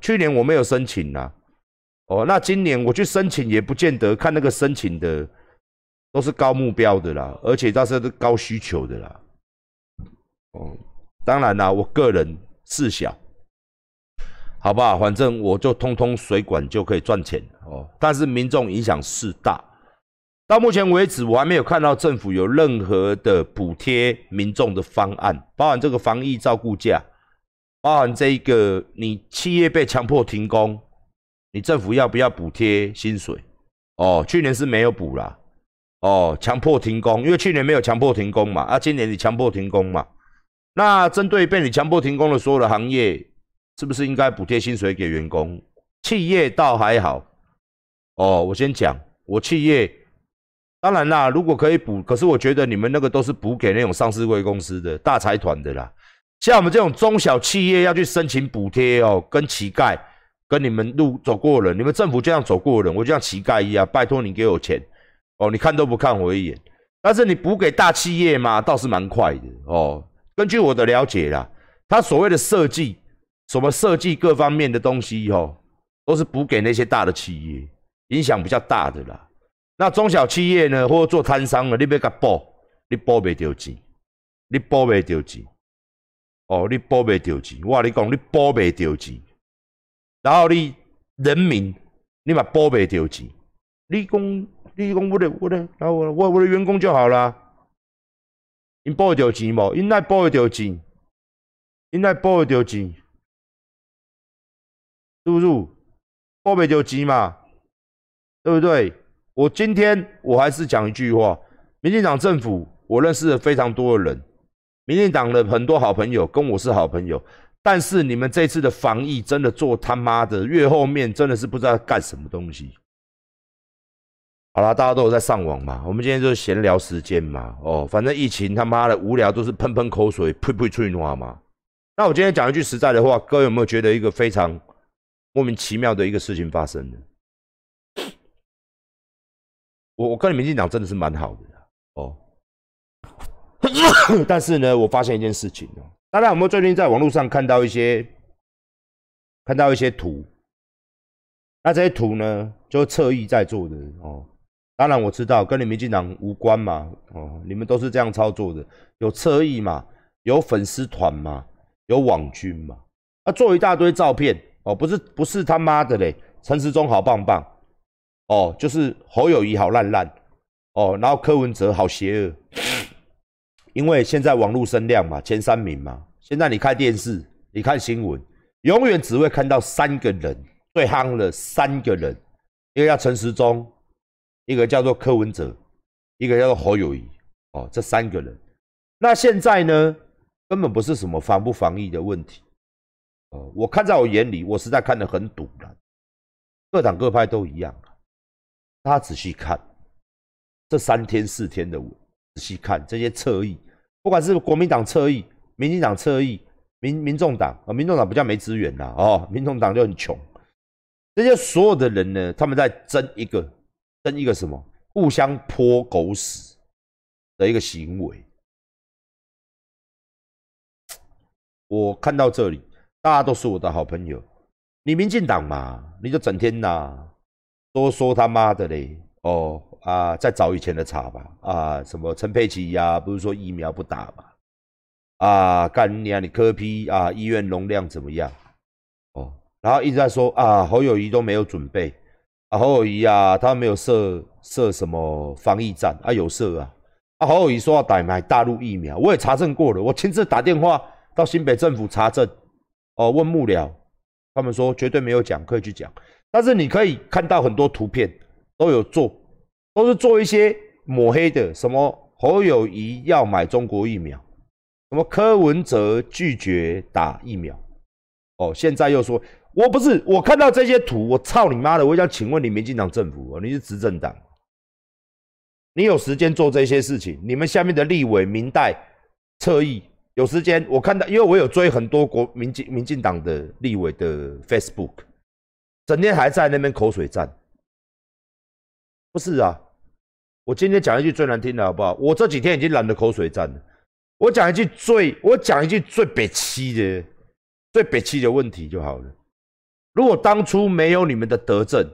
去年我没有申请呐，哦，那今年我去申请也不见得看那个申请的都是高目标的啦，而且它是高需求的啦。哦，当然啦，我个人事小，好不好？反正我就通通水管就可以赚钱哦，但是民众影响是大。到目前为止，我还没有看到政府有任何的补贴民众的方案，包含这个防疫照顾价，包含这一个你企业被强迫停工，你政府要不要补贴薪水？哦，去年是没有补啦。哦，强迫停工，因为去年没有强迫停工嘛，啊，今年你强迫停工嘛，那针对被你强迫停工的所有的行业，是不是应该补贴薪水给员工？企业倒还好。哦，我先讲，我企业。当然啦，如果可以补，可是我觉得你们那个都是补给那种上市贵公司的大财团的啦。像我们这种中小企业要去申请补贴哦，跟乞丐跟你们路走过人，你们政府这样走过人，我就像乞丐一样，拜托你给我钱哦，你看都不看我一眼。但是你补给大企业嘛，倒是蛮快的哦。根据我的了解啦，他所谓的设计，什么设计各方面的东西哦，都是补给那些大的企业，影响比较大的啦。那中小企业呢，或者做摊商的，你要甲补，你补袂到钱，你补袂到钱，哦，你补袂到钱，我你讲你补袂到钱，然后你人民，你嘛补袂到钱，你讲你讲我的我的，然后我我我的员工就好啦，因补得到钱无？因奈补得到钱，因奈补得到钱，是不是？补袂到钱嘛，对不对？我今天我还是讲一句话，民进党政府，我认识了非常多的人，民进党的很多好朋友跟我是好朋友，但是你们这次的防疫真的做他妈的越后面真的是不知道干什么东西。好啦，大家都有在上网嘛，我们今天就是闲聊时间嘛，哦，反正疫情他妈的无聊都是喷喷口水，呸呸吹话嘛。那我今天讲一句实在的话，各位有没有觉得一个非常莫名其妙的一个事情发生呢？我我跟你民进党真的是蛮好的哦，但是呢，我发现一件事情哦，大家有没有最近在网络上看到一些看到一些图？那这些图呢，就是侧翼在做的哦。当然我知道跟你民进党无关嘛，哦，你们都是这样操作的，有侧翼嘛，有粉丝团嘛，有网军嘛，啊，做一大堆照片哦，不是不是他妈的嘞，陈时中好棒棒。哦，就是侯友谊好烂烂，哦，然后柯文哲好邪恶，因为现在网络声量嘛，前三名嘛，现在你看电视，你看新闻，永远只会看到三个人最夯的三个人，一个叫陈时中，一个叫做柯文哲，一个叫做侯友谊，哦，这三个人，那现在呢，根本不是什么防不防疫的问题，哦，我看在我眼里，我实在看得很堵了，各党各派都一样。大家仔细看这三天四天的，仔细看这些侧翼，不管是国民党侧翼、民进党侧翼、民民众党啊，民众党比较没资源啦，哦，民众党就很穷。这些所有的人呢，他们在争一个争一个什么？互相泼狗屎的一个行为。我看到这里，大家都是我的好朋友。你民进党嘛，你就整天呐。都说他妈的嘞，哦啊，再找以前的查吧，啊，什么陈佩琪呀，不是说疫苗不打嘛，啊，干你啊，你科批啊，医院容量怎么样？哦，然后一直在说啊，侯友谊都没有准备，啊，侯友谊啊，他没有设设什么防疫站啊，有设啊，啊，侯友谊说要打买大陆疫苗，我也查证过了，我亲自打电话到新北政府查证，哦，问幕僚，他们说绝对没有讲，可以去讲。但是你可以看到很多图片都有做，都是做一些抹黑的，什么侯友谊要买中国疫苗，什么柯文哲拒绝打疫苗，哦，现在又说我不是，我看到这些图，我操你妈的！我想请问你民进党政府，你是执政党，你有时间做这些事情？你们下面的立委、民代、侧翼有时间？我看到，因为我有追很多国民进民进党的立委的 Facebook。整天还在那边口水战，不是啊？我今天讲一句最难听的好不好？我这几天已经懒得口水战了。我讲一句最，我讲一句最北七的、最北七的问题就好了。如果当初没有你们的德政，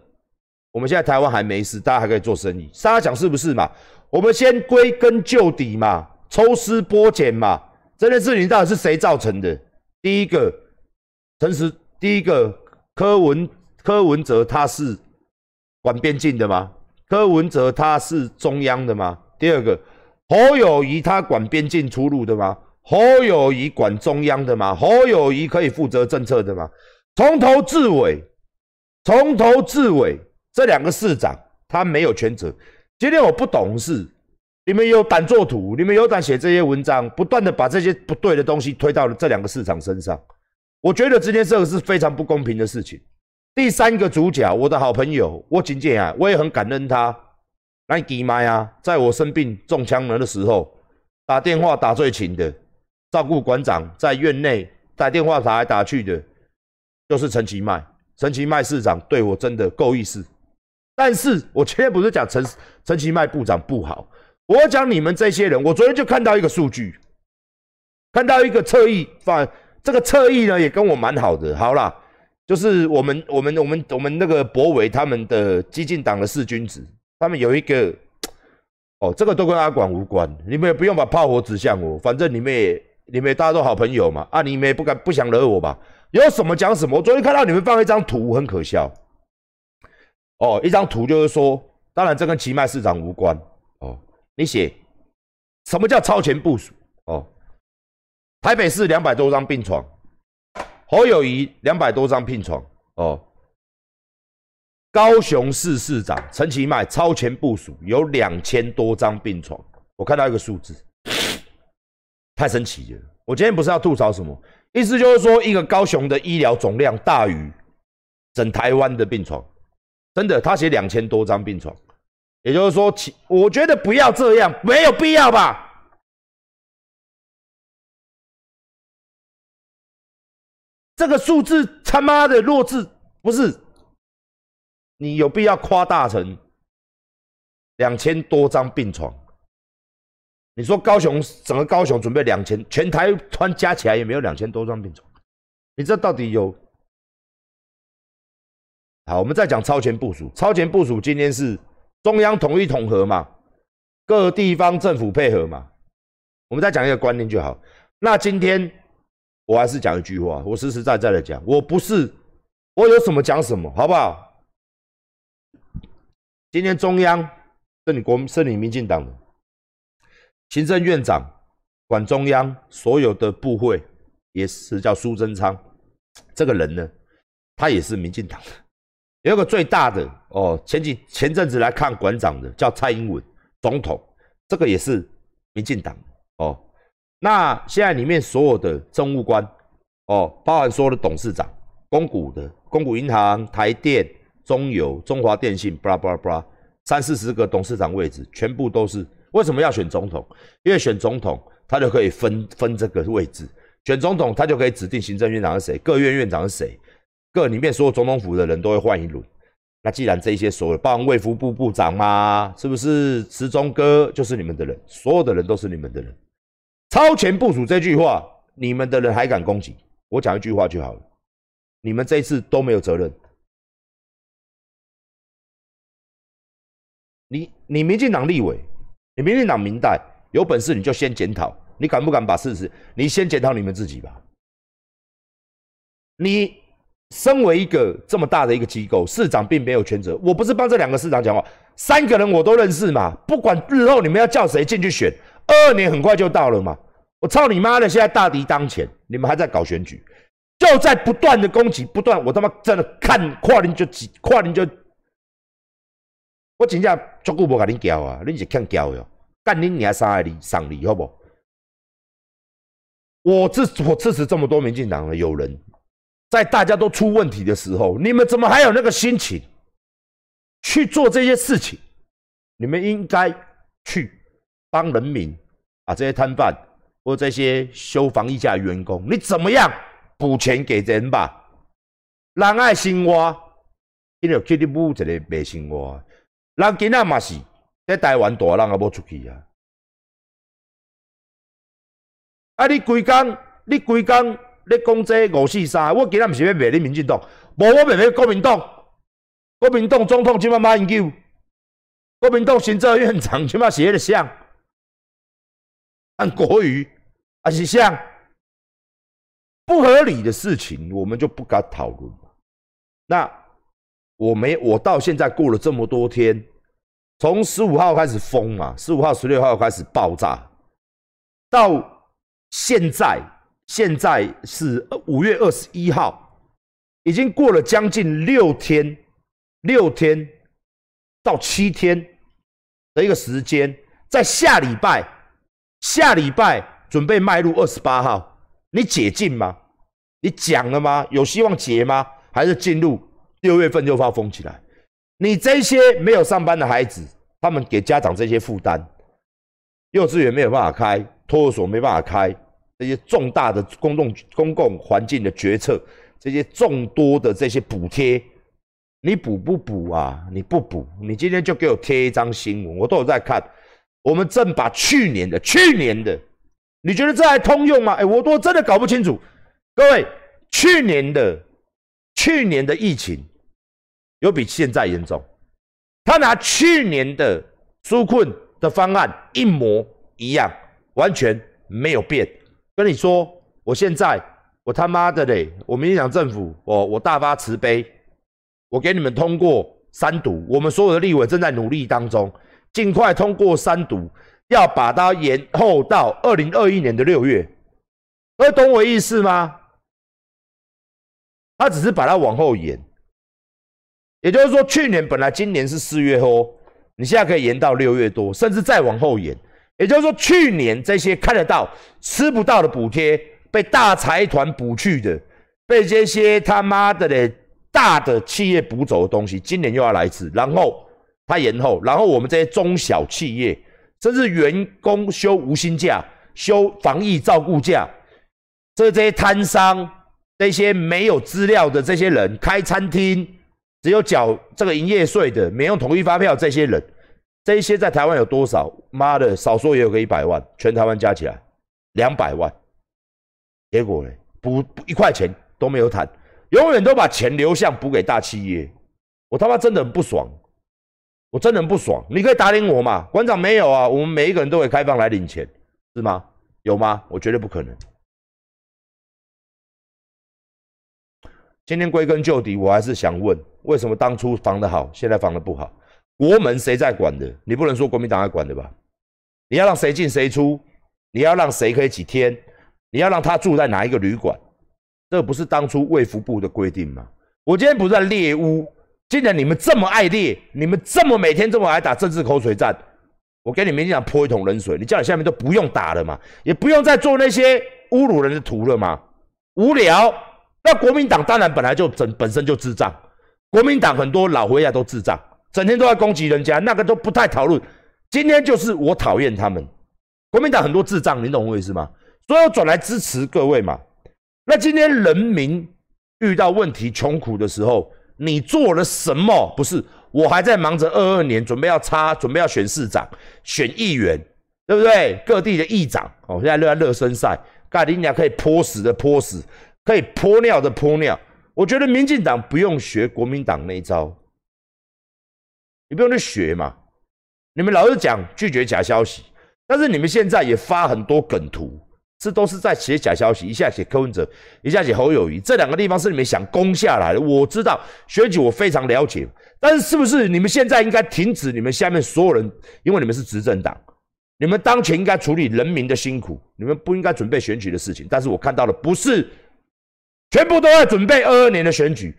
我们现在台湾还没事，大家还可以做生意。大家讲是不是嘛？我们先归根究底嘛，抽丝剥茧嘛，这件事情到底是谁造成的？第一个，陈实，第一个柯文柯文哲他是管边境的吗？柯文哲他是中央的吗？第二个，侯友谊他管边境出入的吗？侯友谊管中央的吗？侯友谊可以负责政策的吗？从头至尾，从头至尾，这两个市长他没有全责。今天我不懂事，你们有胆做图，你们有胆写这些文章，不断的把这些不对的东西推到了这两个市长身上。我觉得今天这件事是非常不公平的事情。第三个主角，我的好朋友，我仅仅啊，我也很感恩他。那吉麦啊，在我生病中枪了的时候，打电话打最勤的。照顾馆长在院内打电话打来打去的，就是陈其迈。陈其迈市长对我真的够意思，但是我今天不是讲陈陈其迈部长不好，我讲你们这些人。我昨天就看到一个数据，看到一个侧翼，反这个侧翼呢也跟我蛮好的。好啦，就是我们我们我们我们那个博伟他们的激进党的四君子，他们有一个哦，这个都跟阿管无关，你们也不用把炮火指向我，反正你们也。你们大家都好朋友嘛？啊，你们也不敢不想惹我吧？有什么讲什么。我昨天看到你们放一张图，很可笑。哦，一张图就是说，当然这跟奇迈市长无关。哦，你写什么叫超前部署？哦，台北市两百多张病床，侯友谊两百多张病床。哦，高雄市市长陈其迈超前部署有两千多张病床。我看到一个数字。太神奇了！我今天不是要吐槽什么，意思就是说，一个高雄的医疗总量大于整台湾的病床，真的，他写两千多张病床，也就是说，其我觉得不要这样，没有必要吧？这个数字他妈的弱智，不是？你有必要夸大成两千多张病床？你说高雄整个高雄准备两千，全台湾加起来也没有两千多张病床，你这到底有？好，我们再讲超前部署。超前部署今天是中央统一统合嘛，各地方政府配合嘛。我们再讲一个观念就好。那今天我还是讲一句话，我实实在在的讲，我不是我有什么讲什么，好不好？今天中央是你国是你民进党的。行政院长管中央所有的部会，也是叫苏贞昌。这个人呢，他也是民进党的。有个最大的哦，前几前阵子来看馆长的叫蔡英文总统，这个也是民进党哦。那现在里面所有的政务官哦，包含所有的董事长、公股的公股银行、台电、中油、中华电信，布拉布拉布拉，三四十个董事长位置，全部都是。为什么要选总统？因为选总统，他就可以分分这个位置。选总统，他就可以指定行政院长是谁，各院院长是谁，各里面所有总统府的人都会换一轮。那既然这些所有，包括卫福部部长嘛，是不是？时钟哥就是你们的人，所有的人都是你们的人。超前部署这句话，你们的人还敢攻击？我讲一句话就好了，你们这一次都没有责任。你你民进党立委。你民进党明代有本事，你就先检讨，你敢不敢把事实？你先检讨你们自己吧。你身为一个这么大的一个机构，市长并没有全责。我不是帮这两个市长讲话，三个人我都认识嘛。不管日后你们要叫谁进去选，二二年很快就到了嘛。我操你妈的！现在大敌当前，你们还在搞选举，就在不断的攻击，不断。我他妈真的看跨年就几跨年就。我真正足久无甲恁叫啊，恁是欠叫哟！干恁娘三个哩上礼，好不？我支我支持这么多民进党的友人，在大家都出问题的时候，你们怎么还有那个心情去做这些事情？你们应该去帮人民啊，这些摊贩或这些修防疫架员工，你怎么样补钱给人吧？人爱生活，因为去你母一个白生活。人今仔嘛是在台湾大，人也无出去啊！啊，你规工，你规工，你讲这五四三，我今仔毋是要骂你民进党，无我袂要国民党，国民党总统即马马英九，国民党行政院长即马是迄个像，按国语还是像不合理的事情，我们就不敢讨论。那我没，我到现在过了这么多天，从十五号开始封嘛，十五号、十六号开始爆炸，到现在，现在是五月二十一号，已经过了将近六天，六天到七天的一个时间，在下礼拜，下礼拜准备迈入二十八号，你解禁吗？你讲了吗？有希望解吗？还是进入六月份就发疯起来？你这些没有上班的孩子，他们给家长这些负担，幼稚园没有办法开，托儿所没办法开，这些重大的公共公共环境的决策，这些众多的这些补贴，你补不补啊？你不补，你今天就给我贴一张新闻，我都有在看。我们正把去年的去年的，你觉得这还通用吗？哎，我都真的搞不清楚。各位，去年的。去年的疫情有比现在严重，他拿去年的纾困的方案一模一样，完全没有变。跟你说，我现在我他妈的嘞，我民进党政府，我我大发慈悲，我给你们通过三读，我们所有的立委正在努力当中，尽快通过三读，要把它延后到二零二一年的六月。各位懂我意思吗？他只是把它往后延，也就是说，去年本来今年是四月后，你现在可以延到六月多，甚至再往后延。也就是说，去年这些看得到、吃不到的补贴，被大财团补去的，被这些他妈的嘞大的企业补走的东西，今年又要来一次。然后他延后，然后我们这些中小企业，甚至员工休无薪假、休防疫照顾假，这这些摊商。这些没有资料的这些人开餐厅，只有缴这个营业税的，没用统一发票。这些人，这些在台湾有多少？妈的，少说也有个一百万，全台湾加起来两百万。结果呢，补一块钱都没有谈，永远都把钱流向补给大企业。我他妈真的很不爽，我真的很不爽。你可以打领我嘛？馆长没有啊，我们每一个人都会开放来领钱，是吗？有吗？我绝对不可能。今天归根究底，我还是想问：为什么当初防得好，现在防得不好？国门谁在管的？你不能说国民党在管的吧？你要让谁进谁出？你要让谁可以几天？你要让他住在哪一个旅馆？这不是当初卫福部的规定吗？我今天不在猎污，既然你们这么爱猎，你们这么每天这么爱打政治口水战，我给你们讲泼一桶冷水，你叫你下面都不用打了嘛，也不用再做那些侮辱人的图了嘛，无聊。那国民党当然本来就整本身就智障，国民党很多老回来都智障，整天都在攻击人家，那个都不太讨论。今天就是我讨厌他们，国民党很多智障，你懂我意思吗？所以我转来支持各位嘛。那今天人民遇到问题穷苦的时候，你做了什么？不是我还在忙着二二年准备要插，准备要选市长、选议员，对不对？各地的议长哦，现在热热身赛，盖林娘可以泼死的泼死。可以泼尿的泼尿，我觉得民进党不用学国民党那一招，你不用去学嘛。你们老是讲拒绝假消息，但是你们现在也发很多梗图，这都是在写假消息，一下写柯文哲，一下写侯友谊，这两个地方是你们想攻下来的。我知道选举我非常了解，但是是不是你们现在应该停止你们下面所有人，因为你们是执政党，你们当前应该处理人民的辛苦，你们不应该准备选举的事情。但是我看到的不是。全部都在准备二二年的选举，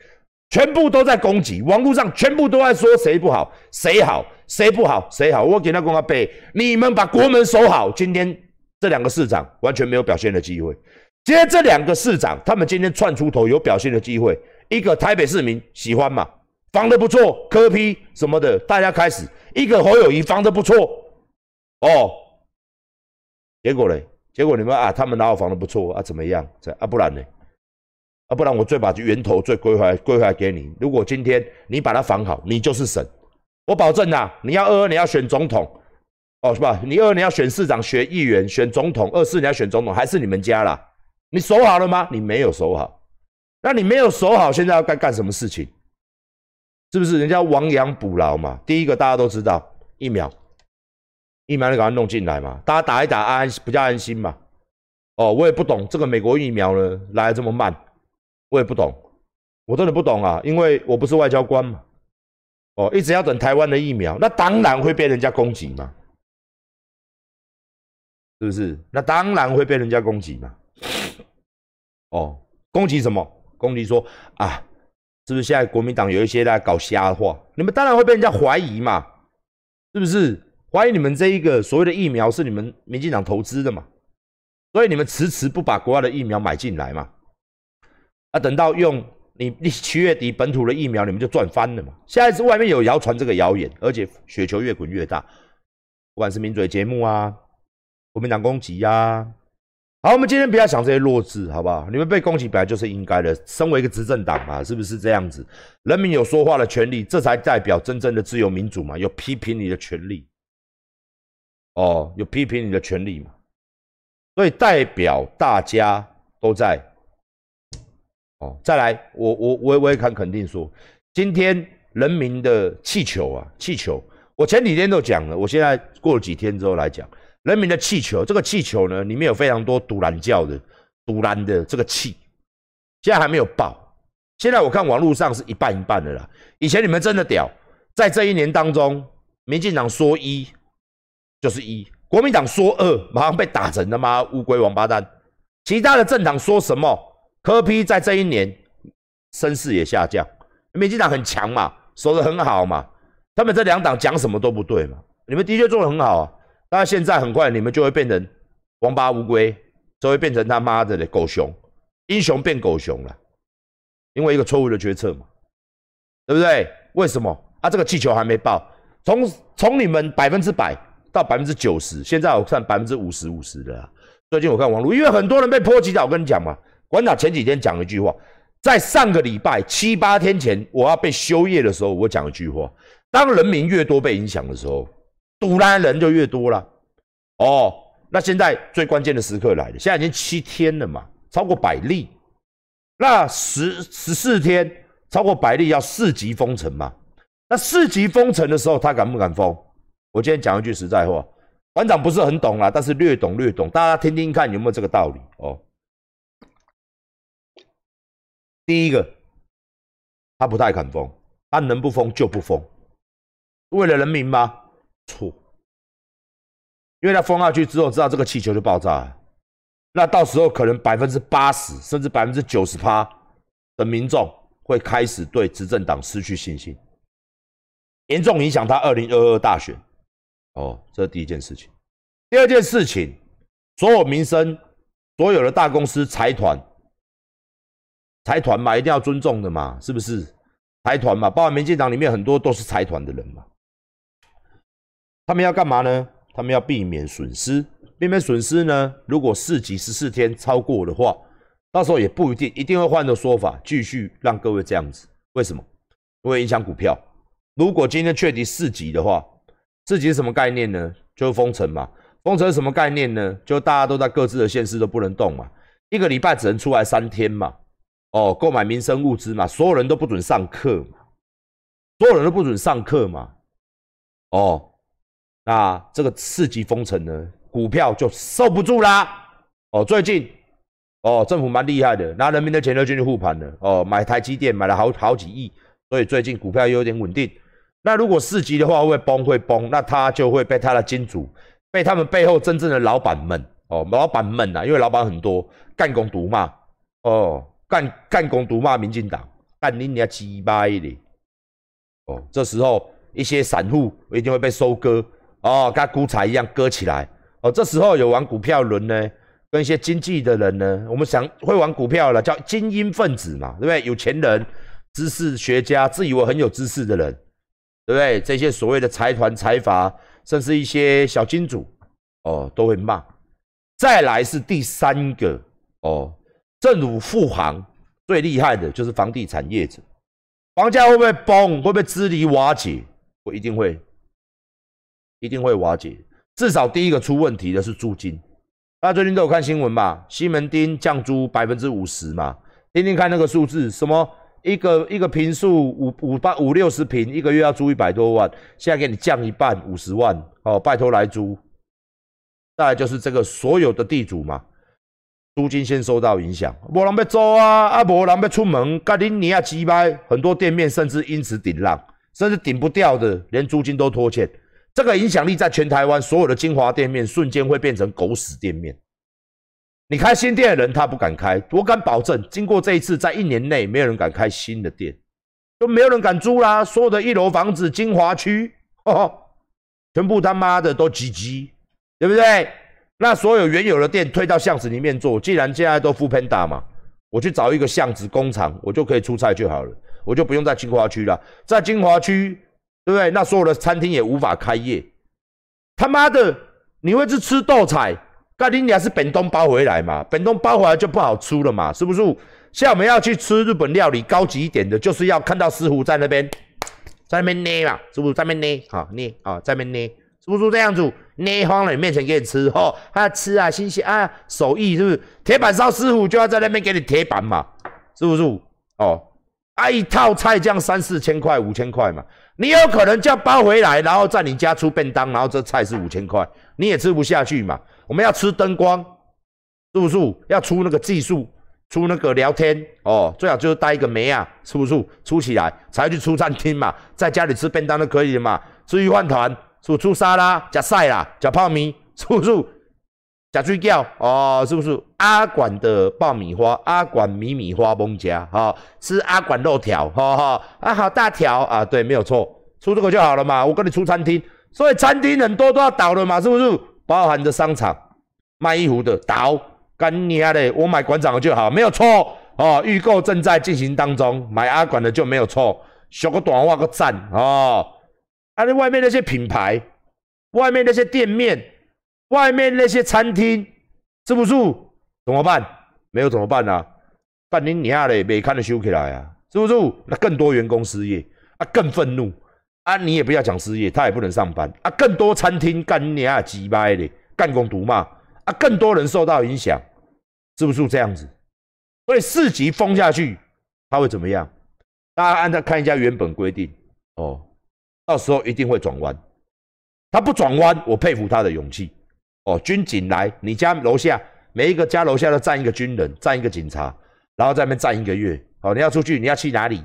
全部都在攻击，网络上全部都在说谁不好，谁好，谁不好，谁好。我给他公他背，你们把国门守好。今天这两个市长完全没有表现的机会。今天这两个市长，他们今天窜出头有表现的机会。一个台北市民喜欢嘛，防的不错，科批什么的，大家开始。一个侯友谊防的不错，哦，结果嘞，结果你们啊，他们哪有防的不错啊？怎么样？啊，不然呢？啊，不然我最把源头最归回归回来给你。如果今天你把它防好，你就是神。我保证呐，你要二二你要选总统，哦是吧？你二年要选市长、选议员、选总统，二四年要选总统，还是你们家啦？你守好了吗？你没有守好。那你没有守好，现在要该干什么事情？是不是人家亡羊补牢嘛？第一个大家都知道，疫苗，疫苗你赶快弄进来嘛，大家打一打安比较安心嘛。哦，我也不懂这个美国疫苗呢来的这么慢，我也不懂，我真的不懂啊，因为我不是外交官嘛。哦，一直要等台湾的疫苗，那当然会被人家攻击嘛，是不是？那当然会被人家攻击嘛。哦，攻击什么？攻击说啊，是不是现在国民党有一些在搞瞎话？你们当然会被人家怀疑嘛，是不是？怀疑你们这一个所谓的疫苗是你们民进党投资的嘛？所以你们迟迟不把国外的疫苗买进来嘛？啊，等到用你你七月底本土的疫苗，你们就赚翻了嘛？现在是外面有谣传这个谣言，而且雪球越滚越大，不管是名嘴节目啊，国民党攻击呀，好，我们今天不要想这些弱智，好不好？你们被攻击本来就是应该的，身为一个执政党嘛，是不是这样子？人民有说话的权利，这才代表真正的自由民主嘛？有批评你的权利，哦，有批评你的权利嘛？所以代表大家都在哦，再来，我我我我也敢肯定说，今天人民的气球啊，气球，我前几天都讲了，我现在过了几天之后来讲，人民的气球，这个气球呢，里面有非常多赌蓝教的赌蓝的这个气，现在还没有爆，现在我看网络上是一半一半的啦。以前你们真的屌，在这一年当中，民进党说一就是一。国民党说二，马上被打成他妈乌龟王八蛋。其他的政党说什么？柯批在这一年声势也下降。民进党很强嘛，守得很好嘛。他们这两党讲什么都不对嘛。你们的确做得很好啊，那现在很快你们就会变成王八乌龟，就会变成他妈的狗熊，英雄变狗熊了，因为一个错误的决策嘛，对不对？为什么？啊，这个气球还没爆，从从你们百分之百。到百分之九十，现在我看百分之五十五十的。最近我看网络，因为很多人被波及到，我跟你讲嘛，馆长前几天讲一句话，在上个礼拜七八天前我要被休业的时候，我讲一句话：当人民越多被影响的时候，堵拦人就越多了。哦，那现在最关键的时刻来了，现在已经七天了嘛，超过百例，那十十四天超过百例要四级封城嘛？那四级封城的时候，他敢不敢封？我今天讲一句实在话，馆长不是很懂啦，但是略懂略懂，大家听听看有没有这个道理哦。第一个，他不太肯封，他能不封就不封，为了人民吗？错，因为他封下去之后，知道这个气球就爆炸，那到时候可能百分之八十甚至百分之九十趴的民众会开始对执政党失去信心，严重影响他二零二二大选。哦，这是第一件事情。第二件事情，所有民生、所有的大公司、财团、财团嘛，一定要尊重的嘛，是不是？财团嘛，包括民进党里面很多都是财团的人嘛。他们要干嘛呢？他们要避免损失，避免损失呢？如果四级十四天超过的话，到时候也不一定，一定会换个说法，继续让各位这样子。为什么？因为影响股票。如果今天确定四级的话，四级是什么概念呢？就是封城嘛。封城什么概念呢？就大家都在各自的县市都不能动嘛。一个礼拜只能出来三天嘛。哦，购买民生物资嘛。所有人都不准上课嘛。所有人都不准上课嘛。哦，那这个四级封城呢，股票就受不住啦。哦，最近哦，政府蛮厉害的，拿人民的钱就进去护盘了。哦，买台积电买了好好几亿，所以最近股票又有点稳定。那如果四级的话会崩会崩，那他就会被他的金主，被他们背后真正的老板们哦，老板们呐，因为老板很多，干公毒骂哦，干干公毒骂民进党，干你娘鸡巴的哦，这时候一些散户一定会被收割哦，跟股彩一样割起来哦，这时候有玩股票轮呢，跟一些经济的人呢，我们想会玩股票了，叫精英分子嘛，对不对？有钱人、知识学家、自以为很有知识的人。对不对？这些所谓的财团、财阀，甚至一些小金主，哦，都会骂。再来是第三个，哦，政府护航最厉害的就是房地产业者，房价会不会崩？会不会支离瓦解？我一定会，一定会瓦解。至少第一个出问题的是租金。大家最近都有看新闻吧？西门町降租百分之五十嘛，听听看那个数字，什么一个一个平数五五八五六十平，一个月要租一百多万，现在给你降一半五十万，哦，拜托来租。再来就是这个所有的地主嘛，租金先受到影响，无人要租啊，啊无人要出门，甲恁尼亚鸡掰，很多店面甚至因此顶浪，甚至顶不掉的，连租金都拖欠。这个影响力在全台湾所有的精华店面，瞬间会变成狗屎店面。你开新店的人，他不敢开，我敢保证，经过这一次，在一年内，没有人敢开新的店，都没有人敢租啦。所有的一楼房子，精华区，全部他妈的都挤挤，对不对？那所有原有的店推到巷子里面做，既然现在都复喷打嘛，我去找一个巷子工厂，我就可以出菜就好了，我就不用在精华区了，在精华区。对不对？那所有的餐厅也无法开业。他妈的，你会去吃豆菜？盖丁尼是本东包回来嘛？本东包回来就不好出了嘛？是不是？像我们要去吃日本料理高级一点的，就是要看到师傅在那边，在那边捏嘛，是不是？在那边捏，好捏啊，在那边捏，是不是这样子？捏慌了，你面前给你吃，吼，还要吃啊，新鲜啊，手艺是不是？铁板烧师傅就要在那边给你铁板嘛，是不是？哦，啊，一套菜这样三四千块、五千块嘛。你有可能叫包回来，然后在你家出便当，然后这菜是五千块，你也吃不下去嘛？我们要吃灯光，是不是？要出那个技术，出那个聊天哦，最好就是带一个梅啊，是不是？出起来才去出餐厅嘛，在家里吃便当都可以的嘛。吃鱼饭团，是出沙拉，加菜啦，加泡米，是不是？假水饺哦，是不是？阿管的爆米花，阿管米米花崩家，哈，吃阿管肉条，哈哈，啊好大条啊，对，没有错，出这个就好了嘛。我跟你出餐厅，所以餐厅很多都要倒了嘛，是不是？包含着商场卖衣服的倒，干你啊嘞，我买馆长的就好，没有错哦。预购正在进行当中，买阿管的就没有错，小个短话个赞哦。啊，那外面那些品牌，外面那些店面。外面那些餐厅是不住怎么办？没有怎么办呢？半年以下嘞，没看的修起来啊，是不住，那更多员工失业啊，更愤怒啊！你也不要讲失业，他也不能上班啊！更多餐厅干你啊几百的干工毒骂啊！更多人受到影响，是不是这样子？所以四级封下去，他会怎么样？大家按照看一下原本规定哦，到时候一定会转弯。他不转弯，我佩服他的勇气。哦，军警来你家楼下，每一个家楼下都站一个军人，站一个警察，然后在那边站一个月。哦，你要出去，你要去哪里？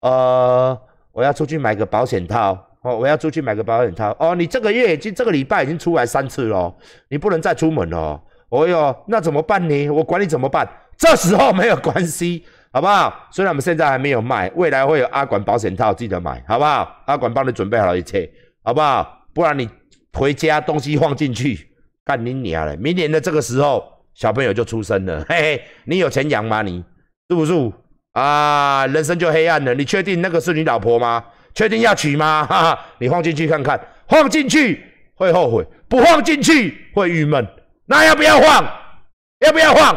呃，我要出去买个保险套。哦，我要出去买个保险套。哦，你这个月已经这个礼拜已经出来三次了，你不能再出门了。哦哟，那怎么办呢？我管你怎么办。这时候没有关系，好不好？虽然我们现在还没有卖，未来会有阿管保险套，记得买，好不好？阿管帮你准备好一切，好不好？不然你回家东西放进去。干你娘嘞！明年的这个时候，小朋友就出生了。嘿嘿，你有钱养吗？你是不是啊？人生就黑暗了。你确定那个是你老婆吗？确定要娶吗？哈哈，你放进去看看，放进去会后悔，不放进去会郁闷。那要不要放？要不要放？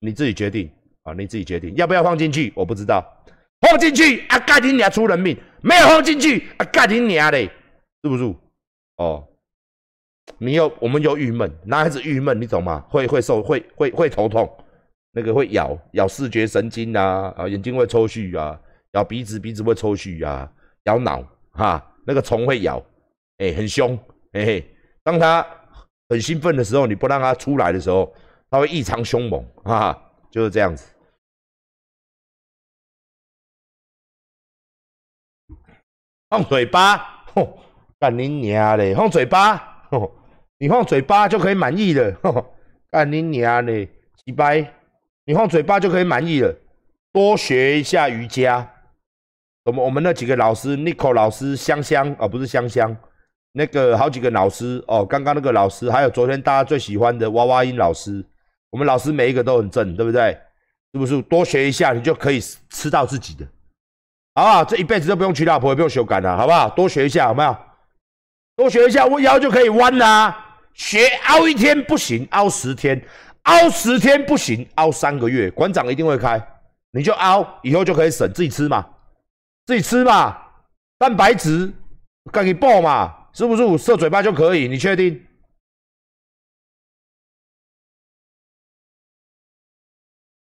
你自己决定啊！你自己决定要不要放进去？我不知道。放进去啊！干你娘出人命！没有放进去啊！干你娘嘞！是不是？哦。你有，我们有郁闷，男孩子郁闷，你懂吗？会会受，会会会头痛，那个会咬咬视觉神经啊，啊，眼睛会抽搐啊，咬鼻子鼻子会抽搐啊，咬脑哈，那个虫会咬，哎，很凶，嘿嘿，当他很兴奋的时候，你不让他出来的时候，他会异常凶猛啊，就是这样子。放嘴巴，吼，干你娘嘞！放嘴巴，吼。你放嘴巴就可以满意了，干你娘嘞，几掰！你放嘴巴就可以满意了，多学一下瑜伽。我们我们那几个老师，Nico 老师、香香啊，不是香香，那个好几个老师哦，刚刚那个老师，还有昨天大家最喜欢的娃娃音老师，我们老师每一个都很正，对不对？是不是？多学一下，你就可以吃到自己的，好不好？这一辈子都不用娶老婆，也不用修改了，好不好？多学一下，好没有？多学一下，我腰就可以弯啦。学凹一天不行，凹十天，凹十天不行，凹三个月，馆长一定会开，你就凹，以后就可以省自己吃嘛，自己吃嘛，蛋白质，赶紧爆嘛，是不是？射嘴巴就可以，你确定？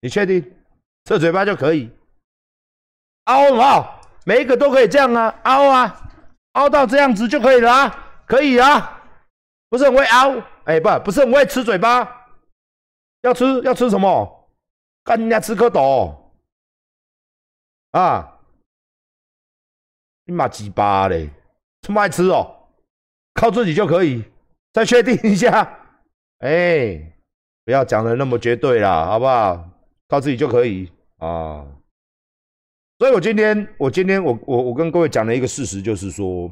你确定？射嘴巴就可以。凹什么？每一个都可以这样啊，凹啊，凹到这样子就可以了啊，可以啊。不是很会凹，哎，不，不是很会吃嘴巴。要吃要吃什么？干人家吃蝌蚪啊！你妈鸡巴嘞，这么爱吃哦？靠自己就可以？再确定一下。哎，不要讲的那么绝对啦，好不好？靠自己就可以啊。所以我今天，我今天，我我我跟各位讲了一个事实，就是说，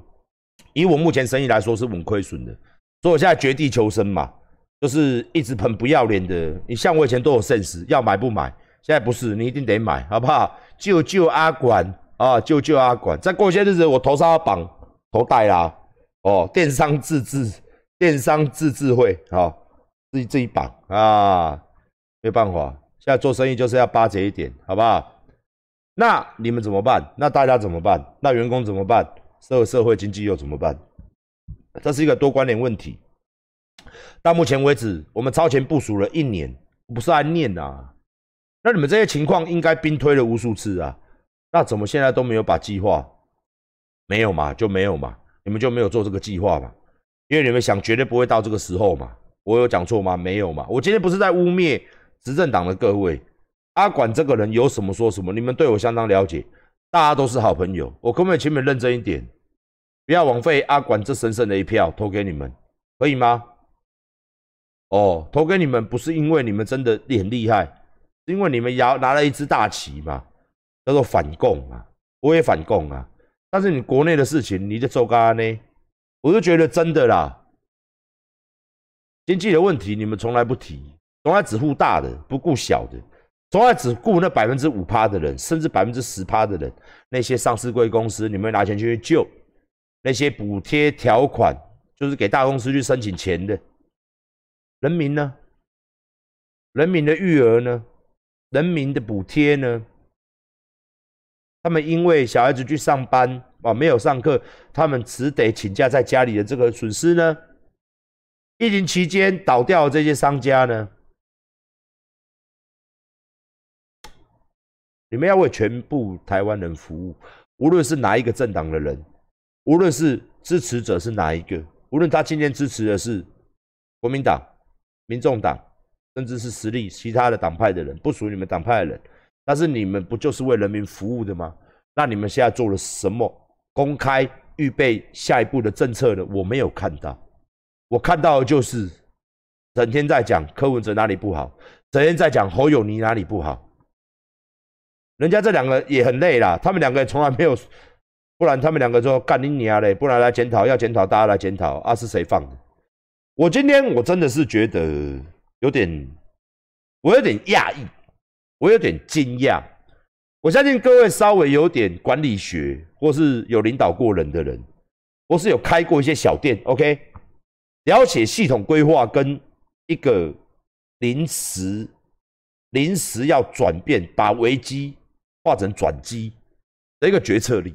以我目前生意来说，是稳亏损的。所以我现在绝地求生嘛，就是一直很不要脸的。你像我以前都有 sense，要买不买，现在不是，你一定得买，好不好？救救阿管啊，救救阿管！再过些日子，我头上要绑头带啦。哦，电商自治，电商自治会，好，自己自己绑啊，没办法，现在做生意就是要巴结一点，好不好？那你们怎么办？那大家怎么办？那员工怎么办？社社会经济又怎么办？这是一个多关联问题。到目前为止，我们超前部署了一年，不是按念呐。那你们这些情况应该兵推了无数次啊，那怎么现在都没有把计划？没有嘛，就没有嘛，你们就没有做这个计划嘛？因为你们想绝对不会到这个时候嘛。我有讲错吗？没有嘛。我今天不是在污蔑执政党的各位，阿管这个人有什么说什么，你们对我相当了解，大家都是好朋友，我可不可以请你们认真一点？不要枉费阿管这神圣的一票，投给你们，可以吗？哦，投给你们不是因为你们真的很厉害，因为你们摇拿了一支大旗嘛，叫做反共啊，我也反共啊。但是你国内的事情，你就做干呢？我就觉得真的啦，经济的问题你们从来不提，从来只顾大的，不顾小的，从来只顾那百分之五趴的人，甚至百分之十趴的人，那些上市贵公司，你们拿钱去救。那些补贴条款就是给大公司去申请钱的，人民呢？人民的育儿呢？人民的补贴呢？他们因为小孩子去上班啊，没有上课，他们只得请假在家里的这个损失呢？疫情期间倒掉这些商家呢？你们要为全部台湾人服务，无论是哪一个政党的人。无论是支持者是哪一个，无论他今天支持的是国民党、民众党，甚至是实力其他的党派的人，不属于你们党派的人，但是你们不就是为人民服务的吗？那你们现在做了什么公开预备下一步的政策呢？我没有看到，我看到的就是整天在讲柯文哲哪里不好，整天在讲侯友谊哪里不好，人家这两个也很累啦，他们两个从来没有。不然他们两个说干你娘嘞！不然来检讨，要检讨大家来检讨啊！是谁放的？我今天我真的是觉得有点，我有点讶异，我有点惊讶。我相信各位稍微有点管理学，或是有领导过人的人，或是有开过一些小店，OK，了解系统规划跟一个临时临时要转变，把危机化成转机的一个决策力。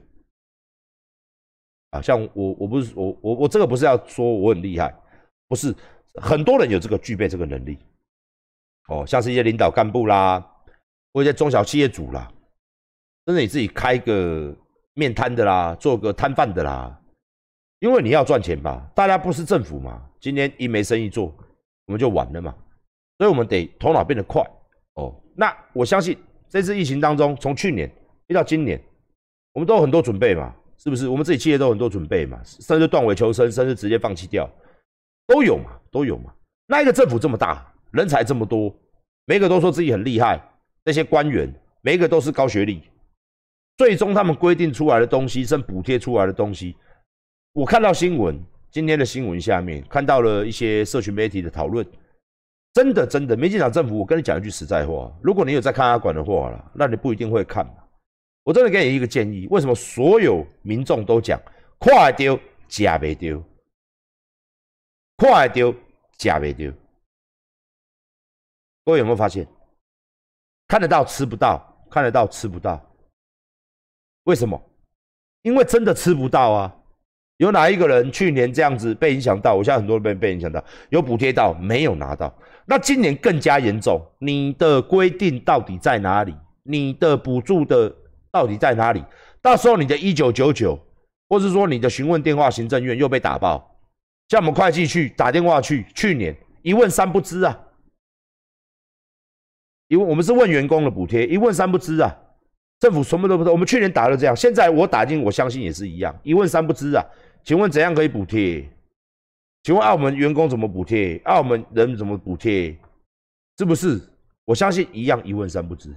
啊，像我，我不是我，我我这个不是要说我很厉害，不是很多人有这个具备这个能力，哦，像是一些领导干部啦，或一些中小企业主啦，甚至你自己开个面摊的啦，做个摊贩的啦，因为你要赚钱吧，大家不是政府嘛，今天一没生意做，我们就完了嘛，所以我们得头脑变得快哦。那我相信这次疫情当中，从去年一到今年，我们都有很多准备嘛。是不是我们自己企业都很多准备嘛？甚至断尾求生，甚至直接放弃掉，都有嘛？都有嘛？那一个政府这么大，人才这么多，每个都说自己很厉害，那些官员每个都是高学历，最终他们规定出来的东西，甚至补贴出来的东西，我看到新闻，今天的新闻下面看到了一些社群媒体的讨论，真的真的，民进党政府，我跟你讲一句实在话，如果你有在看阿管的话了，那你不一定会看。我真的给你一个建议，为什么所有民众都讲快丢假没丢，快丢假没丢？各位有没有发现？看得到吃不到，看得到吃不到，为什么？因为真的吃不到啊！有哪一个人去年这样子被影响到？我现在很多人被被影响到，有补贴到没有拿到？那今年更加严重，你的规定到底在哪里？你的补助的到底在哪里？到时候你的一九九九，或是说你的询问电话，行政院又被打爆，像我们会计去打电话去，去年一问三不知啊，因为我们是问员工的补贴，一问三不知啊，政府什么都不知道。我们去年打了这样，现在我打进，我相信也是一样，一问三不知啊。请问怎样可以补贴？请问澳门员工怎么补贴？澳门人怎么补贴？是不是？我相信一样，一问三不知，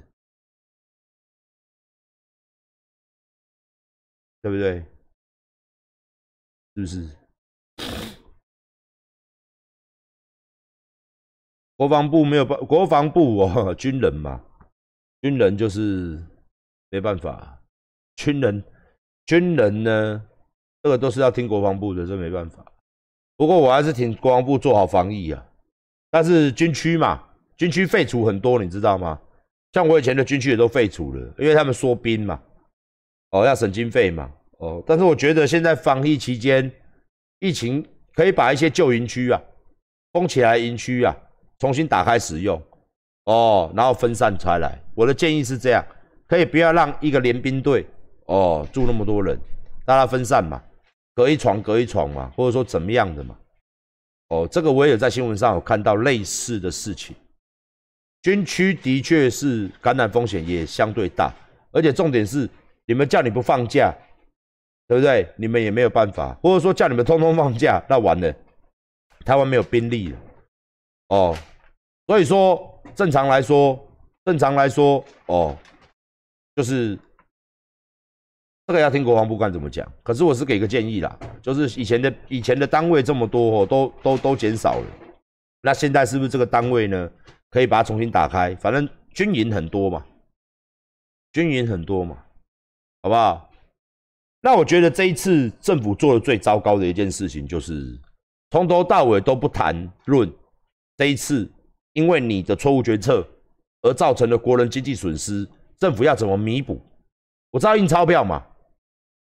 对不对？是不是？国防部没有办，国防部哦，军人嘛，军人就是没办法，军人，军人呢？这个都是要听国防部的，这没办法。不过我还是听国防部做好防疫啊。但是军区嘛，军区废除很多，你知道吗？像我以前的军区也都废除了，因为他们缩兵嘛，哦，要省经费嘛，哦。但是我觉得现在防疫期间，疫情可以把一些旧营区啊封起来，营区啊重新打开使用，哦，然后分散开来。我的建议是这样，可以不要让一个联兵队哦住那么多人，大家分散嘛。隔一床隔一床嘛，或者说怎么样的嘛？哦，这个我也有在新闻上有看到类似的事情。军区的确是感染风险也相对大，而且重点是你们叫你不放假，对不对？你们也没有办法，或者说叫你们通通放假，那完了，台湾没有兵力了。哦，所以说正常来说，正常来说，哦，就是。这个要听国防部官怎么讲，可是我是给个建议啦，就是以前的以前的单位这么多哦，都都都减少了，那现在是不是这个单位呢，可以把它重新打开？反正军营很多嘛，军营很多嘛，好不好？那我觉得这一次政府做的最糟糕的一件事情，就是从头到尾都不谈论这一次因为你的错误决策而造成的国人经济损失，政府要怎么弥补？我知道印钞票嘛。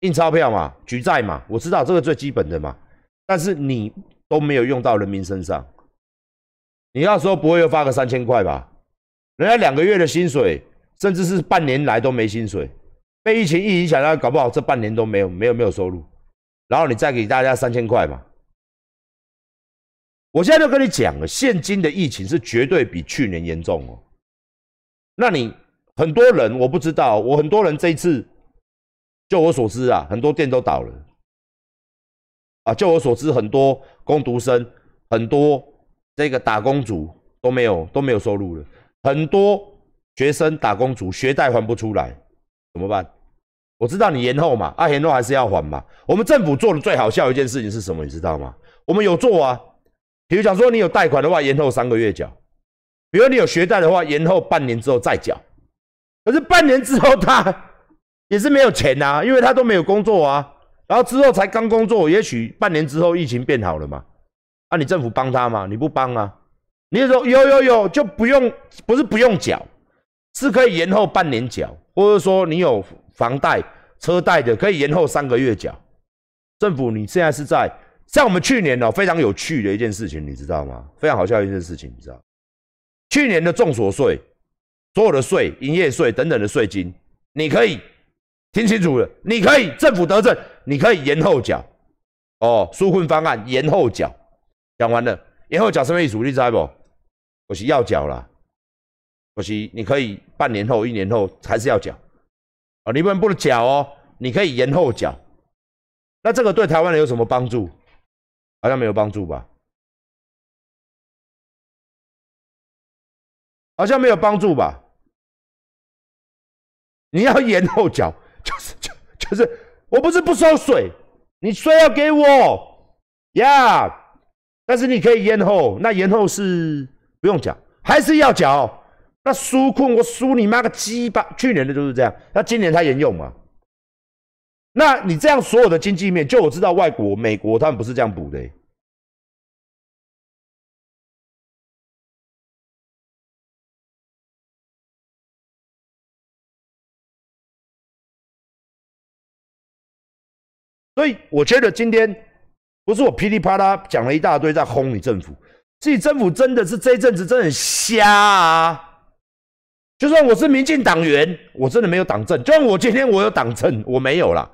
印钞票嘛，举债嘛，我知道这个最基本的嘛，但是你都没有用到人民身上，你要说不会又发个三千块吧？人家两个月的薪水，甚至是半年来都没薪水，被疫情一影响，那搞不好这半年都没有没有没有收入，然后你再给大家三千块嘛？我现在就跟你讲了，现今的疫情是绝对比去年严重哦。那你很多人我不知道，我很多人这一次。就我所知啊，很多店都倒了。啊，就我所知，很多工读生、很多这个打工族都没有都没有收入了。很多学生打工族学贷还不出来，怎么办？我知道你延后嘛，啊，延后还是要还嘛。我们政府做的最好笑一件事情是什么？你知道吗？我们有做啊。比如讲说，你有贷款的话，延后三个月缴；比如你有学贷的话，延后半年之后再缴。可是半年之后他。也是没有钱呐，因为他都没有工作啊，然后之后才刚工作，也许半年之后疫情变好了嘛，啊，你政府帮他吗？你不帮啊？你说有有有就不用，不是不用缴，是可以延后半年缴，或者说你有房贷、车贷的，可以延后三个月缴。政府你现在是在像我们去年哦，非常有趣的一件事情，你知道吗？非常好笑的一件事情，你知道？去年的重所税，所有的税、营业税等等的税金，你可以。听清楚了，你可以政府得证，你可以延后缴哦。纾困方案延后缴，讲完了，延后缴什么意思？你知不？我是要缴了，我是你可以半年后、一年后还是要缴啊？你不能不能缴哦？你可以延后缴，那这个对台湾人有什么帮助？好像没有帮助吧？好像没有帮助吧？你要延后缴。就是就就是，我不是不收税，你税要给我呀，但是你可以延后，那延后是不用缴，还是要缴？那纾困我输你妈个鸡巴！去年的就是这样，那今年他沿用嘛？那你这样所有的经济面，就我知道外国美国他们不是这样补的。所以我觉得今天不是我噼里啪啦讲了一大堆在轰你政府，自己政府真的是这一阵子真的很瞎啊！就算我是民进党员，我真的没有党证。就算我今天我有党证，我没有啦，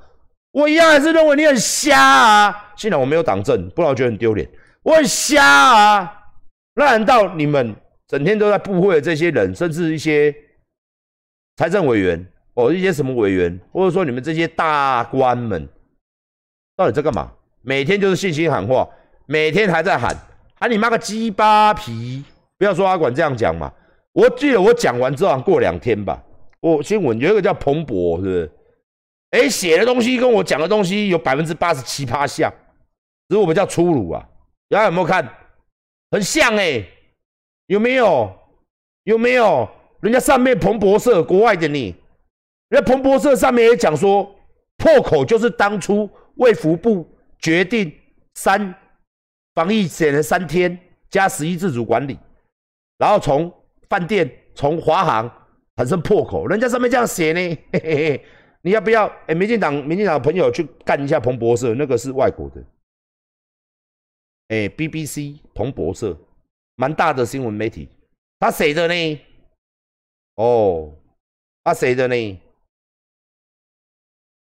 我一样还是认为你很瞎啊！现在我没有党证，不然我觉得很丢脸。我很瞎啊！那难道你们整天都在布会的这些人，甚至一些财政委员哦，一些什么委员，或者说你们这些大官们，到底在干嘛？每天就是信心喊话，每天还在喊，喊你妈个鸡巴皮！不要说阿管这样讲嘛。我记得我讲完之后，过两天吧，我新闻有一个叫彭博，是不是？哎，写的东西跟我讲的东西有百分之八十七趴像，只是我们叫粗鲁啊。大家有没有看？很像哎，有没有？有没有？人家上面彭博社国外的你，人家彭博社上面也讲说，破口就是当初卫福部决定三防疫写了三天加十一自主管理，然后从饭店从华航产生破口，人家上面这样写呢，嘿嘿嘿，你要不要？哎，民进党民进党朋友去干一下彭博社，那个是外国的，哎，BBC 彭博社，蛮大的新闻媒体，他写的呢，哦，他写的呢，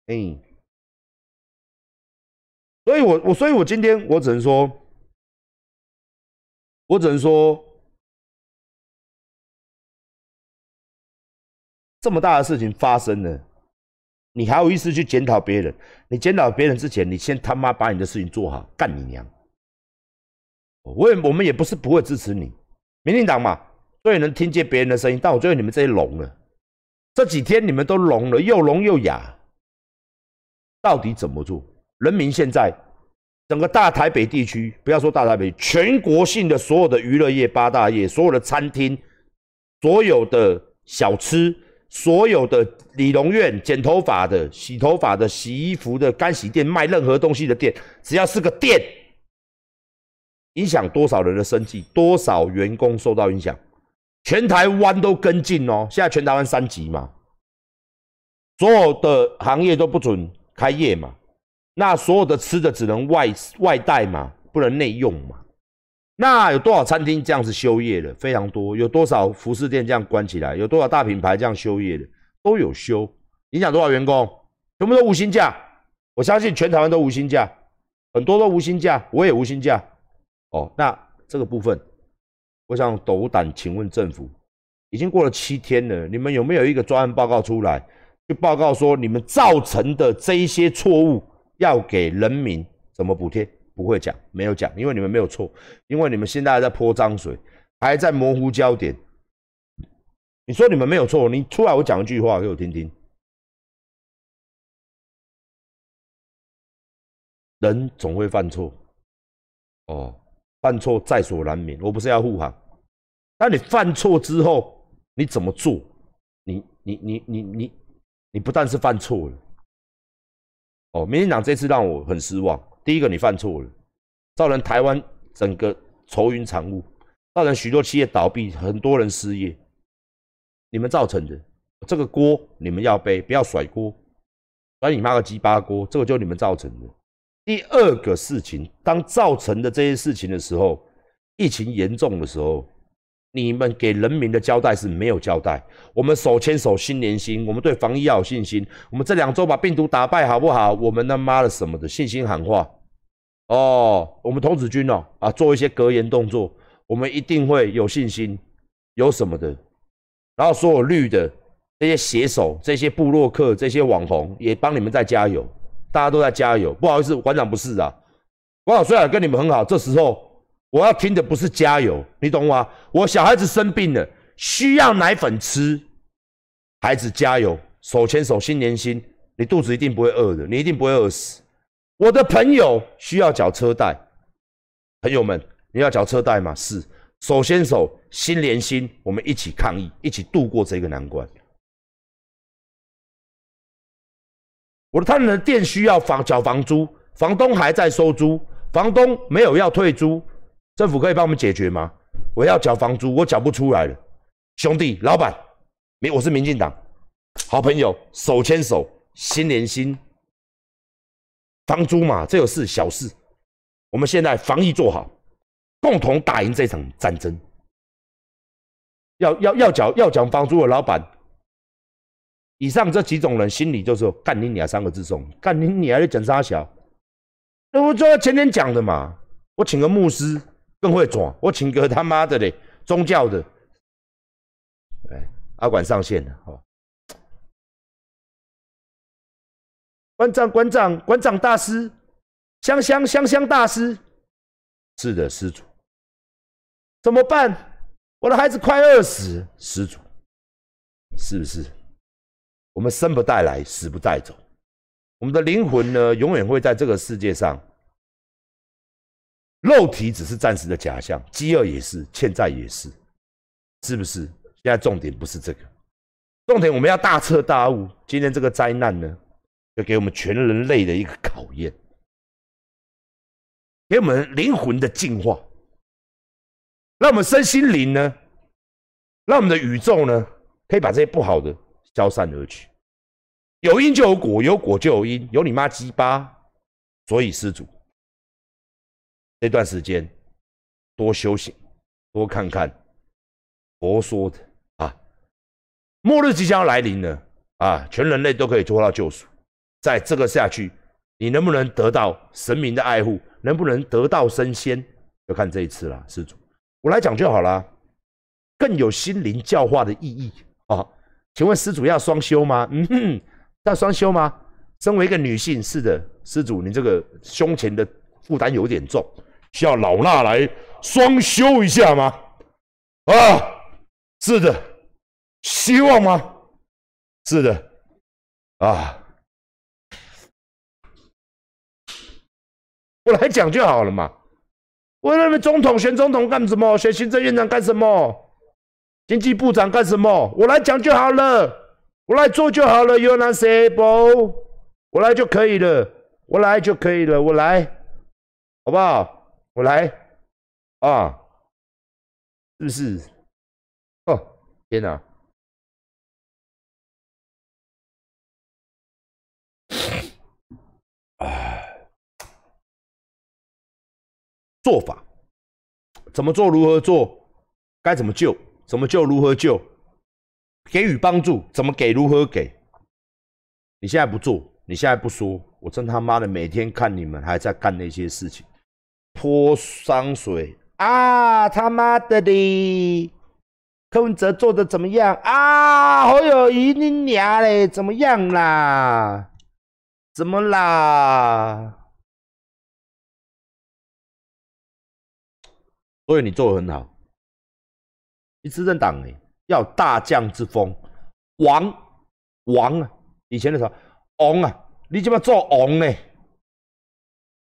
哎，所以我我所以我今天我只能说，我只能说。这么大的事情发生了，你还有意思去检讨别人？你检讨别人之前，你先他妈把你的事情做好，干你娘！我也我们也不是不会支持你，民进党嘛，最能听见别人的声音。但我觉得你们这些聋了，这几天你们都聋了，又聋又哑，到底怎么做？人民现在整个大台北地区，不要说大台北，全国性的所有的娱乐业八大业，所有的餐厅，所有的小吃。所有的理容院、剪头发的、洗头发的、洗衣服的、干洗店、卖任何东西的店，只要是个店，影响多少人的生计，多少员工受到影响，全台湾都跟进哦。现在全台湾三级嘛，所有的行业都不准开业嘛，那所有的吃的只能外外带嘛，不能内用嘛。那有多少餐厅这样子休业的？非常多。有多少服饰店这样关起来？有多少大品牌这样休业的？都有休，影响多少员工？全部都无薪假。我相信全台湾都无薪假，很多都无薪假，我也无薪假。哦，那这个部分，我想斗胆请问政府，已经过了七天了，你们有没有一个专案报告出来，去报告说你们造成的这一些错误要给人民怎么补贴？不会讲，没有讲，因为你们没有错，因为你们现在还在泼脏水，还在模糊焦点。你说你们没有错，你出来我讲一句话给我听听。人总会犯错，哦，犯错在所难免。我不是要护航，那你犯错之后你怎么做？你你你你你你不但是犯错了，哦，民进党这次让我很失望。第一个，你犯错了，造成台湾整个愁云惨雾，造成许多企业倒闭，很多人失业，你们造成的这个锅你们要背，不要甩锅，甩你妈个鸡巴锅，这个就你们造成的。第二个事情，当造成的这些事情的时候，疫情严重的时候，你们给人民的交代是没有交代。我们手牵手心连心，我们对防疫要有信心。我们这两周把病毒打败，好不好？我们他妈的什么的信心喊话。哦，我们童子军哦，啊，做一些格言动作，我们一定会有信心，有什么的，然后所有绿的这些写手、这些部落客、这些网红也帮你们在加油，大家都在加油。不好意思，馆长不是啊，馆长虽然跟你们很好，这时候我要听的不是加油，你懂吗？我小孩子生病了，需要奶粉吃，孩子加油，手牵手心连心，你肚子一定不会饿的，你一定不会饿死。我的朋友需要缴车贷，朋友们，你要缴车贷吗？是，手牵手，心连心，我们一起抗疫，一起度过这个难关。我的他人的店需要房缴房租，房东还在收租，房东没有要退租，政府可以帮我们解决吗？我要缴房租，我缴不出来了，兄弟，老板，民我是民进党，好朋友，手牵手，心连心。房租嘛，这个是小事。我们现在防疫做好，共同打赢这场战争。要要要缴要缴房租的老板，以上这几种人心里就是“干你娘”三个字送，干你娘的整啥小？那我就前天讲的嘛，我请个牧师更会转，我请个他妈的嘞宗教的，哎，阿管上线了，好。馆长，馆长，馆长大师，香香香香大师，是的，施主，怎么办？我的孩子快饿死，施主，是不是？我们生不带来，死不带走，我们的灵魂呢，永远会在这个世界上。肉体只是暂时的假象，饥饿也是，欠债也是，是不是？现在重点不是这个，重点我们要大彻大悟。今天这个灾难呢？要给我们全人类的一个考验，给我们灵魂的净化，让我们身心灵呢，让我们的宇宙呢，可以把这些不好的消散而去。有因就有果，有果就有因，有你妈鸡巴！所以施主，这段时间多修行，多看看佛说的啊，末日即将来临了啊，全人类都可以做到救赎。在这个下去，你能不能得到神明的爱护？能不能得到升仙？要看这一次了，施主，我来讲就好了。更有心灵教化的意义啊！请问施主要双修吗？嗯哼，要双修吗？身为一个女性，是的，施主，你这个胸前的负担有点重，需要老衲来双修一下吗？啊，是的，希望吗？是的，啊。我来讲就好了嘛！我那边总统选总统干什么？选行政院长干什么？经济部长干什么？我来讲就好了，我来做就好了。You know say 不？我来就可以了，我来就可以了，我来，好不好？我来，啊，是不是？哦，天哪！做法怎么做？如何做？该怎么救？怎么救？如何救？给予帮助？怎么给？如何给？你现在不做，你现在不说，我真他妈的每天看你们还在干那些事情，泼脏水啊！他妈的哩！柯文哲做的怎么样啊？侯友谊你娘嘞，怎么样啦？怎么啦？所以你做的很好，你执政党哎，要大将之风，王王啊！以前的时候，王啊，你怎么做王呢？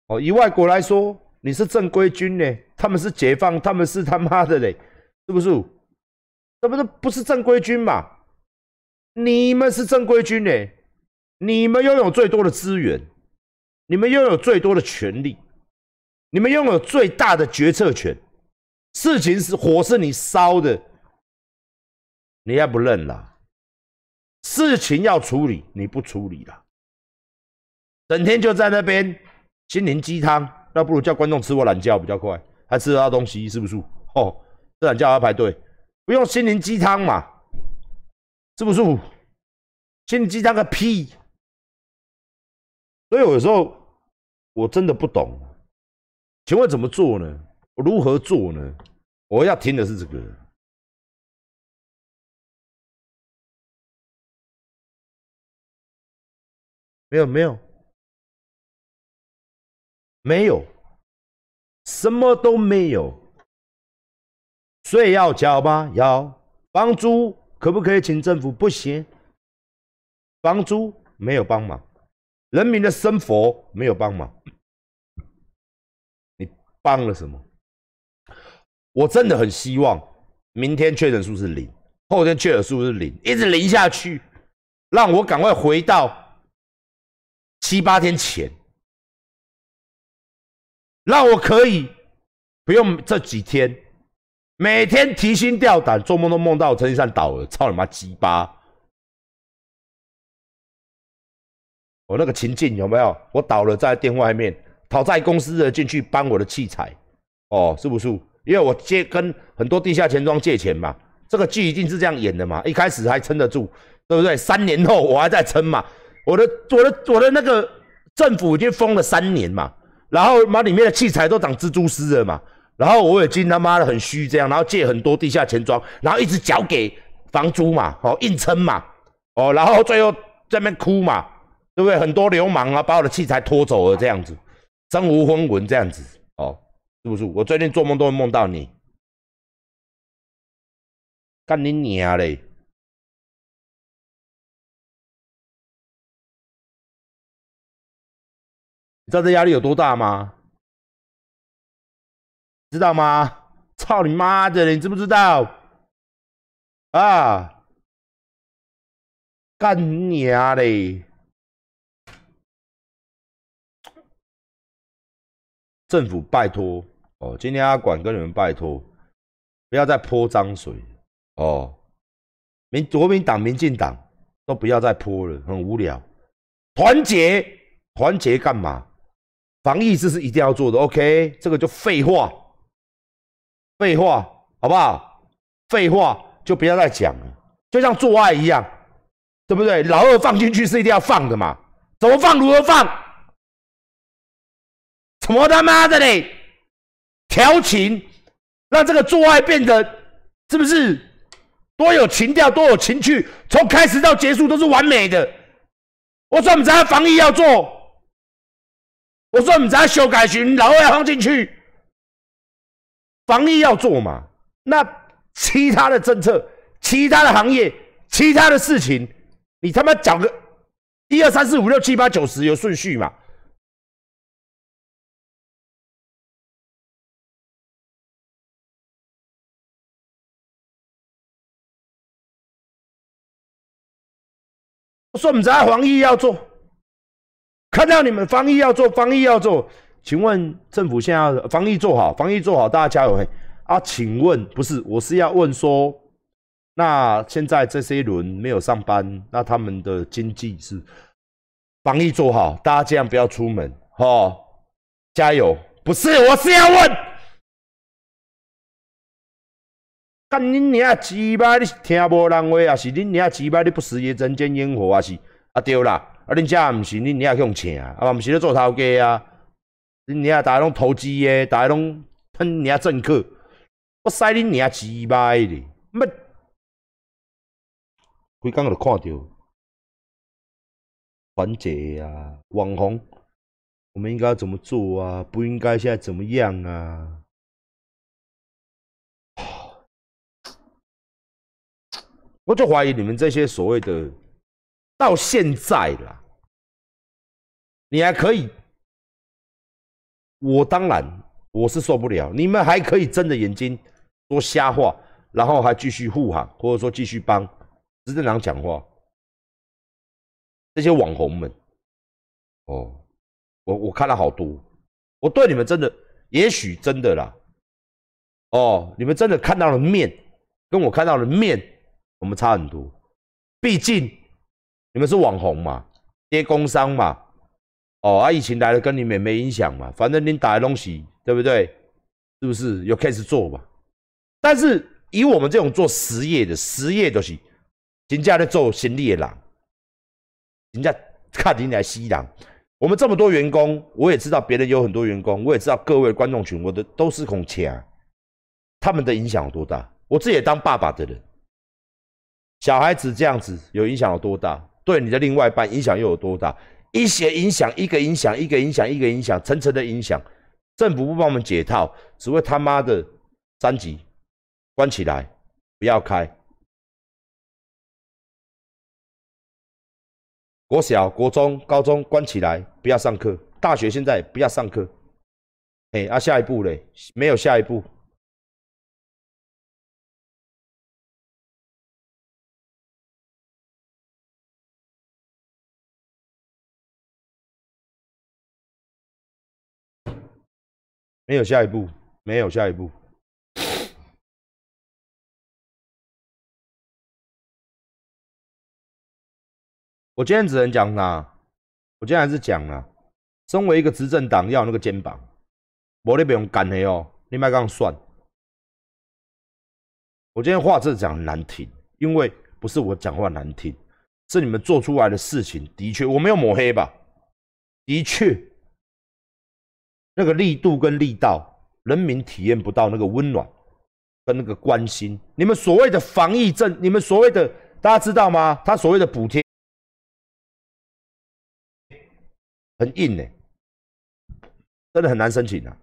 哦，以外国来说，你是正规军呢，他们是解放，他们是他妈的嘞，是不是？这不是不是正规军嘛？你们是正规军呢，你们拥有最多的资源，你们拥有最多的权利，你们拥有最大的决策权。事情是火是你烧的，你还不认啦？事情要处理，你不处理了，整天就在那边心灵鸡汤，那不如叫观众吃我懒觉比较快，还吃得到东西，是不是？哦，吃懒觉要排队，不用心灵鸡汤嘛，是不是？心灵鸡汤个屁！所以有时候我真的不懂，请问怎么做呢？如何做呢？我要听的是这个。没有，没有，没有，什么都没有。税要交吗？要。房租可不可以请政府？不行。房租没有帮忙，人民的生活没有帮忙。你帮了什么？我真的很希望明天确诊数是零，后天确诊数是零，一直零下去，让我赶快回到七八天前，让我可以不用这几天每天提心吊胆，做梦都梦到我陈金山倒了，操你妈鸡巴！我那个情境有没有？我倒了在店外面，讨债公司的进去搬我的器材，哦，是不是？因为我借跟很多地下钱庄借钱嘛，这个剧一定是这样演的嘛，一开始还撑得住，对不对？三年后我还在撑嘛，我的我的我的那个政府已经封了三年嘛，然后把里面的器材都长蜘蛛丝了嘛，然后我已经他妈的很虚这样，然后借很多地下钱庄，然后一直缴给房租嘛，哦硬撑嘛，哦，然后最后在那边哭嘛，对不对？很多流氓啊把我的器材拖走了这样子，身无分文这样子，哦，是不是？我最近做梦都会梦到你。干你娘嘞！知道这压力有多大吗？知道吗？操你妈的！你知不知道？啊！干你娘嘞！政府拜托哦，今天阿管跟你们拜托，不要再泼脏水。哦，民国民党、民进党都不要再泼了，很无聊。团结，团结干嘛？防疫这是一定要做的，OK？这个就废话，废话，好不好？废话就不要再讲了，就像做爱一样，对不对？老二放进去是一定要放的嘛？怎么放？如何放？怎么他妈的嘞？调情，让这个做爱变得是不是？多有情调，多有情趣，从开始到结束都是完美的。我说唔知防疫要做，我说唔知修改群老二要放进去，防疫要做嘛？那其他的政策、其他的行业、其他的事情，你他妈讲个一二三四五六七八九十有顺序嘛？我说：“唔知防疫要做，看到你们防疫要做，防疫要做。请问政府现在防疫做好，防疫做好，大家加油！嘿啊，请问不是，我是要问说，那现在这些轮没有上班，那他们的经济是防疫做好，大家尽量不要出门，哈，加油！不是，我是要问。”干恁娘鸡巴！你是听无人话，还是恁娘鸡巴？你不食爷人间烟火，啊是啊对啦！啊恁家毋是恁娘去用请啊，啊毋是咧做头家啊！恁娘大家拢投机诶，大家拢喷娘政客，我使恁娘鸡巴咧！乜？规工就看到团结啊，网红，我们应该怎么做啊？不应该现在怎么样啊？我就怀疑你们这些所谓的到现在啦，你还可以，我当然我是受不了，你们还可以睁着眼睛说瞎话，然后还继续护航，或者说继续帮执政党讲话，这些网红们，哦，我我看了好多，我对你们真的，也许真的啦，哦，你们真的看到了面，跟我看到了面。我们差很多，毕竟你们是网红嘛，接工商嘛，哦，啊，疫情来了跟你们没影响嘛，反正你打的东西，对不对？是不是有开始做嘛？但是以我们这种做实业的，实业就是人家在做生意的人，家看你来吸狼。我们这么多员工，我也知道别人有很多员工，我也知道各位观众群，我的都是孔钱，他们的影响有多大？我自己也当爸爸的人。小孩子这样子有影响有多大？对你的另外一半影响又有多大？一些影响，一个影响，一个影响，一个影响，层层的影响。政府不帮我们解套，只会他妈的三级关起来，不要开。国小、国中、高中关起来，不要上课。大学现在不要上课。哎，啊，下一步嘞？没有下一步。没有下一步，没有下一步。我今天只能讲啦，我今天还是讲啦。身为一个执政党，要那个肩膀，我你不用干的哦，你卖讲算。我今天话这讲很难听，因为不是我讲话难听，是你们做出来的事情的确我没有抹黑吧？的确，那个力度跟力道，人民体验不到那个温暖跟那个关心。你们所谓的防疫政，你们所谓的大家知道吗？他所谓的补贴很硬呢、真的很难申请啊。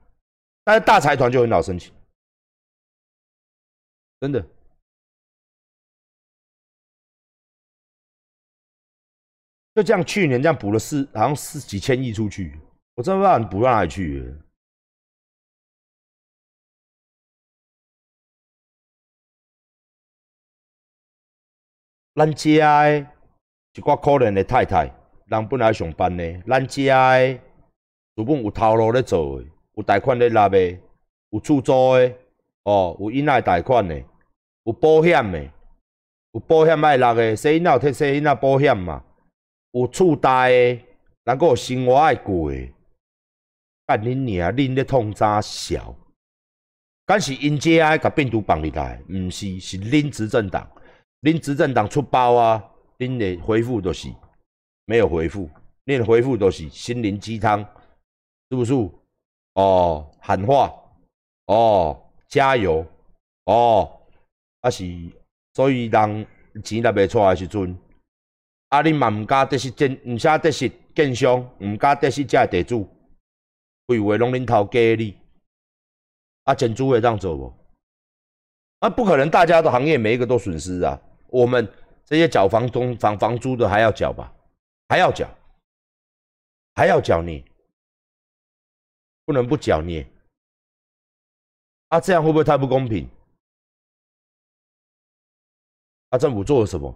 但是大财团就很好申请，真的。就这样，去年这样补了四，好像四几千亿出去，我真的不知道你补到哪里去。咱遮的一寡可怜的太太，人本来上班呢，咱遮的原本有头路咧做的，有贷款咧纳的，有厝租的，哦，有囡仔贷款的，有保险的，有保险爱纳的，生囡仔有摕生囡仔保险嘛。有厝贷的，人阁有生活爱过的，干恁娘！恁咧痛啥小？敢是因遮爱甲病毒绑入来？毋是，是恁执政党，恁执政党出包啊！恁的回复都是没有回复，恁的回复都是心灵鸡汤，是不是？哦，喊话，哦，加油，哦，啊是，所以人钱若袂出来时阵。啊！你嘛毋敢得失建，毋写得失建商，毋敢得失遮地主，规话拢恁头给你。啊，建筑会这样做无？啊，不可能，大家的行业每一个都损失啊。我们这些缴房东房房租的还要缴吧？还要缴，还要缴呢，不能不缴呢。啊，这样会不会太不公平？啊，政府做了什么？